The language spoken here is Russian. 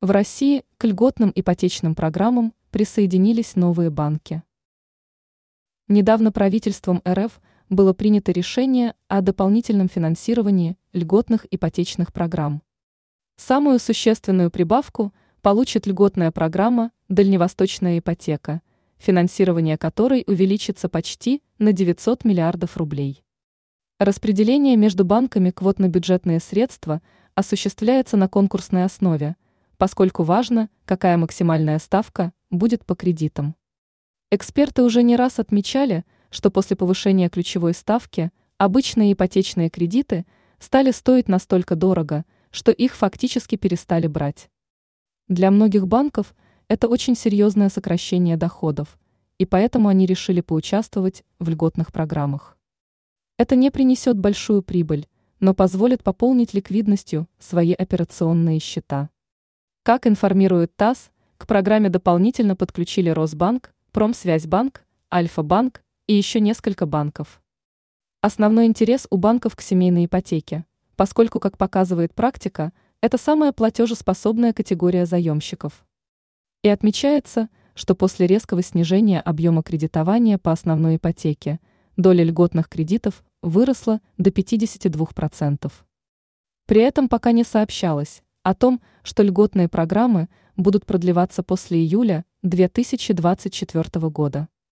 В России к льготным ипотечным программам присоединились новые банки. Недавно правительством РФ было принято решение о дополнительном финансировании льготных ипотечных программ. Самую существенную прибавку получит льготная программа «Дальневосточная ипотека», финансирование которой увеличится почти на 900 миллиардов рублей. Распределение между банками квот на бюджетные средства осуществляется на конкурсной основе, поскольку важно, какая максимальная ставка будет по кредитам. Эксперты уже не раз отмечали, что после повышения ключевой ставки обычные ипотечные кредиты стали стоить настолько дорого, что их фактически перестали брать. Для многих банков это очень серьезное сокращение доходов, и поэтому они решили поучаствовать в льготных программах. Это не принесет большую прибыль, но позволит пополнить ликвидностью свои операционные счета. Как информирует ТАСС, к программе дополнительно подключили Росбанк, Промсвязьбанк, Альфа-банк и еще несколько банков. Основной интерес у банков к семейной ипотеке, поскольку, как показывает практика, это самая платежеспособная категория заемщиков. И отмечается, что после резкого снижения объема кредитования по основной ипотеке доля льготных кредитов выросла до 52%. При этом пока не сообщалось о том, что льготные программы будут продлеваться после июля 2024 года.